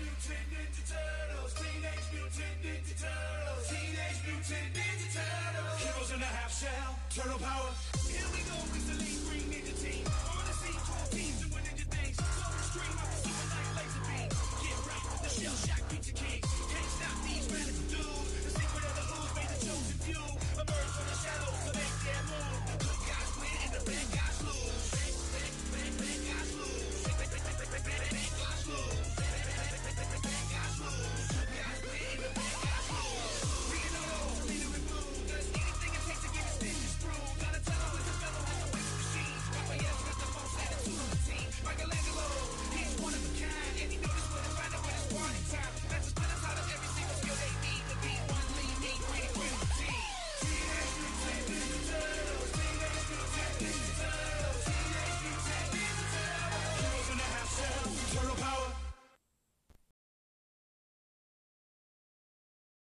Mutant Ninja Turtles. Teenage Mutant Ninja Turtles. Teenage Mutant Ninja Turtles. Heroes in a half shell. Turtle power. Here we go green ninja team. On the scene, tall teams doing ninja things. Stream like laser. Get the shell shock. Can't stop these. The secret of the ooze made the chosen few. Emerge from the shadows to make their Thank you.